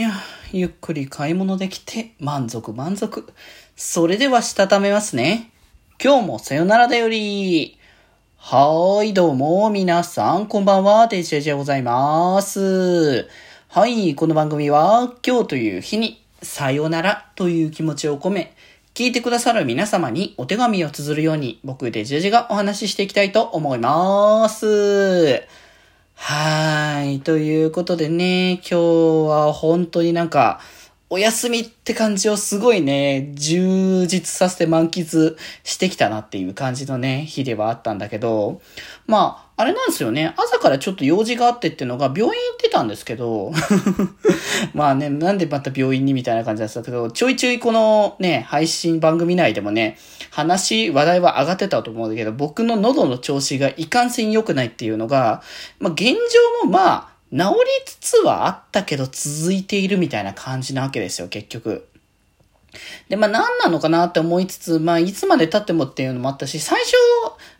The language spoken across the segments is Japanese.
や、ゆっくり買い物できて満足満足。それではしたためますね。今日もさよならだより。はーい、どうも、皆さん、こんばんは、デジェジでございます。はい、この番組は、今日という日に、さよならという気持ちを込め、聞いてくださる皆様にお手紙を綴るように、僕デジェジェがお話ししていきたいと思います。はい。ということでね、今日は本当になんか、お休みって感じをすごいね、充実させて満喫してきたなっていう感じのね、日ではあったんだけど、まあ、あれなんですよね、朝からちょっと用事があってっていうのが病院行ってたんですけど、まあね、なんでまた病院にみたいな感じだったけど、ちょいちょいこのね、配信番組内でもね、話、話題は上がってたと思うんだけど、僕の喉の調子がいかんせん良くないっていうのが、まあ現状もまあ、治りつつはあったけど続いているみたいな感じなわけですよ、結局。で、まあ何なのかなって思いつつ、まあいつまで経ってもっていうのもあったし、最初、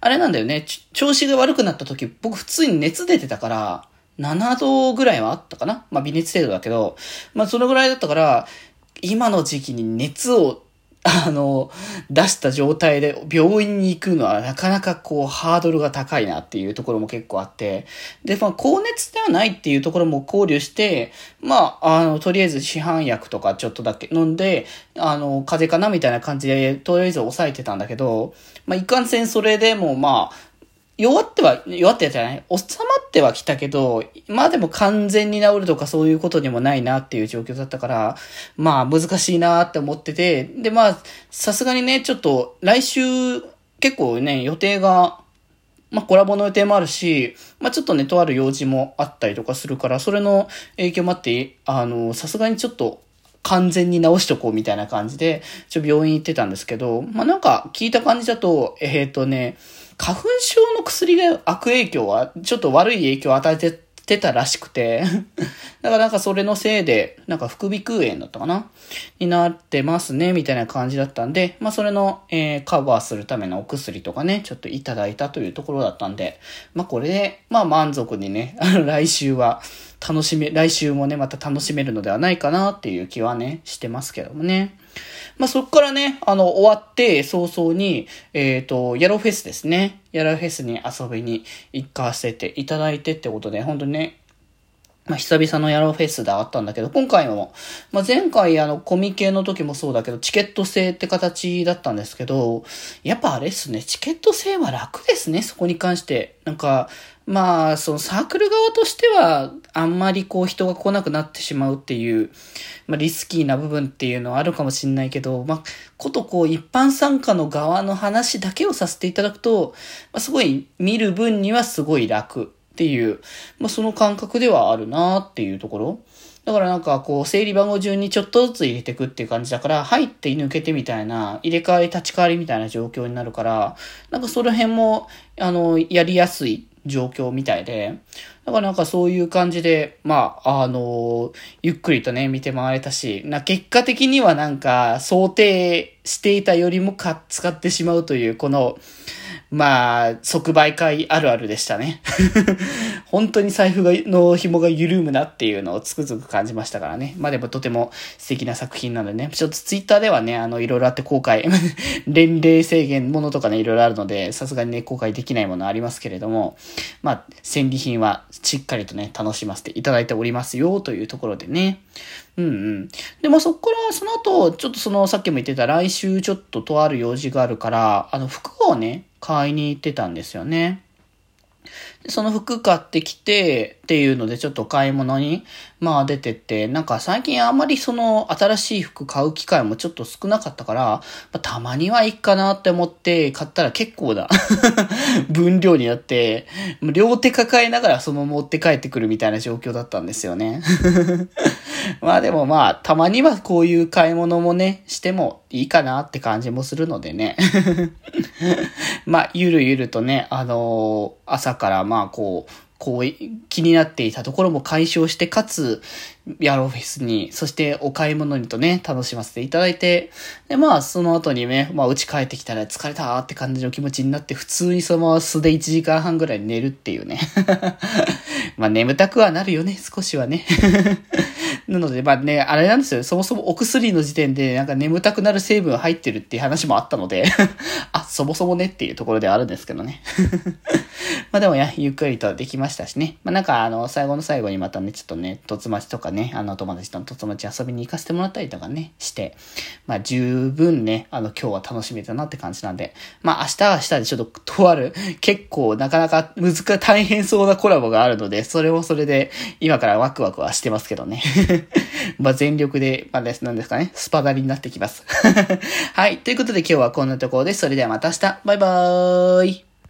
あれなんだよね、調子が悪くなった時、僕普通に熱出てたから、7度ぐらいはあったかなまあ微熱程度だけど、まあそのぐらいだったから、今の時期に熱をあの、出した状態で病院に行くのはなかなかこうハードルが高いなっていうところも結構あって、で、まあ高熱ではないっていうところも考慮して、まあ、あの、とりあえず市販薬とかちょっとだけ飲んで、あの、風邪かなみたいな感じで、とりあえず抑えてたんだけど、まあいかんせんそれでもまあ、弱っては、弱ってたじゃない？収まってはきたけど、まあでも完全に治るとかそういうことにもないなっていう状況だったから、まあ難しいなって思ってて、でまあ、さすがにね、ちょっと来週結構ね、予定が、まあコラボの予定もあるし、まあちょっとね、とある用事もあったりとかするから、それの影響もあって、あの、さすがにちょっと、完全に治しとこうみたいな感じで、ちょ、病院行ってたんですけど、まあなんか聞いた感じだと、えっ、ー、とね、花粉症の薬が悪影響は、ちょっと悪い影響を与えててたらしくて、だからなんかそれのせいで、なんか副鼻腔炎だったかな？になってますね、みたいな感じだったんで、まあそれの、えー、カバーするためのお薬とかね、ちょっといただいたというところだったんで、まあこれで、まあ満足にね、あ の来週は楽しめ、来週もね、また楽しめるのではないかなっていう気はね、してますけどもね。まあ、そこからね、あの、終わって、早々に、えっ、ー、と、ヤロフェスですね。やるフェスに遊びに行かせていただいてってことで、本当にね、まあ、久々のヤローフェスであったんだけど、今回も、まあ、前回あの、コミケの時もそうだけど、チケット制って形だったんですけど、やっぱあれっすね、チケット制は楽ですね、そこに関して。なんか、まあ、そのサークル側としては、あんまりこう人が来なくなってしまうっていう、まあリスキーな部分っていうのはあるかもしれないけど、まあ、ことこう一般参加の側の話だけをさせていただくと、まあすごい見る分にはすごい楽っていう、まあその感覚ではあるなっていうところ。だからなんかこう整理番号順にちょっとずつ入れていくっていう感じだから、入って抜けてみたいな、入れ替わり立ち替わりみたいな状況になるから、なんかその辺も、あの、やりやすい状況みたいで、だからなんかそういう感じで、まあ、あの、ゆっくりとね、見て回れたし、な、結果的にはなんか、想定していたよりもか、使ってしまうという、この、まあ、即売会あるあるでしたね。本当に財布がの紐が緩むなっていうのをつくづく感じましたからね。まあでもとても素敵な作品なのでね。ちょっとツイッターではね、あの、いろいろあって公開、年齢制限ものとかね、いろいろあるので、さすがにね、公開できないものありますけれども、まあ、戦利品はしっかりとね、楽しませていただいておりますよ、というところでね。うんうん。で、まあそっから、その後、ちょっとその、さっきも言ってた来週ちょっととある用事があるから、あの、服をね、買いに行ってたんですよね。その服買ってきてっていうのでちょっと買い物にまあ出てって、なんか最近あんまりその新しい服買う機会もちょっと少なかったから、まあ、たまにはいいかなって思って買ったら結構な 分量になって、両手抱えながらその持って帰ってくるみたいな状況だったんですよね。まあでもまあ、たまにはこういう買い物もね、してもいいかなって感じもするのでね。まあ、ゆるゆるとね、あのー、朝からまあこう、こう、気になっていたところも解消して、かつ、ヤローフェスに、そしてお買い物にとね、楽しませていただいて、で、まあ、その後にね、まあ、家帰ってきたら疲れたって感じの気持ちになって、普通にそのまま素で1時間半ぐらい寝るっていうね。まあ、眠たくはなるよね、少しはね。なので、まあね、あれなんですよ。そもそもお薬の時点で、なんか眠たくなる成分入ってるっていう話もあったので あ、そもそもねっていうところではあるんですけどねまあでもや、ゆっくりとできましたしね。まあなんか、あの、最後の最後にまたね、ちょっとね、とつまちとかね、あの、友達とのとつまち遊びに行かせてもらったりとかね、して、まあ十分ね、あの、今日は楽しめたなって感じなんで、まあ明日は明日でちょっととある、結構なかなか難し、大変そうなコラボがあるので、それもそれで、今からワクワクはしてますけどね まあ全力で、まあです、なんですかね、スパダリになってきます はい。ということで今日はこんなところです。それではまた明日。バイバーイ。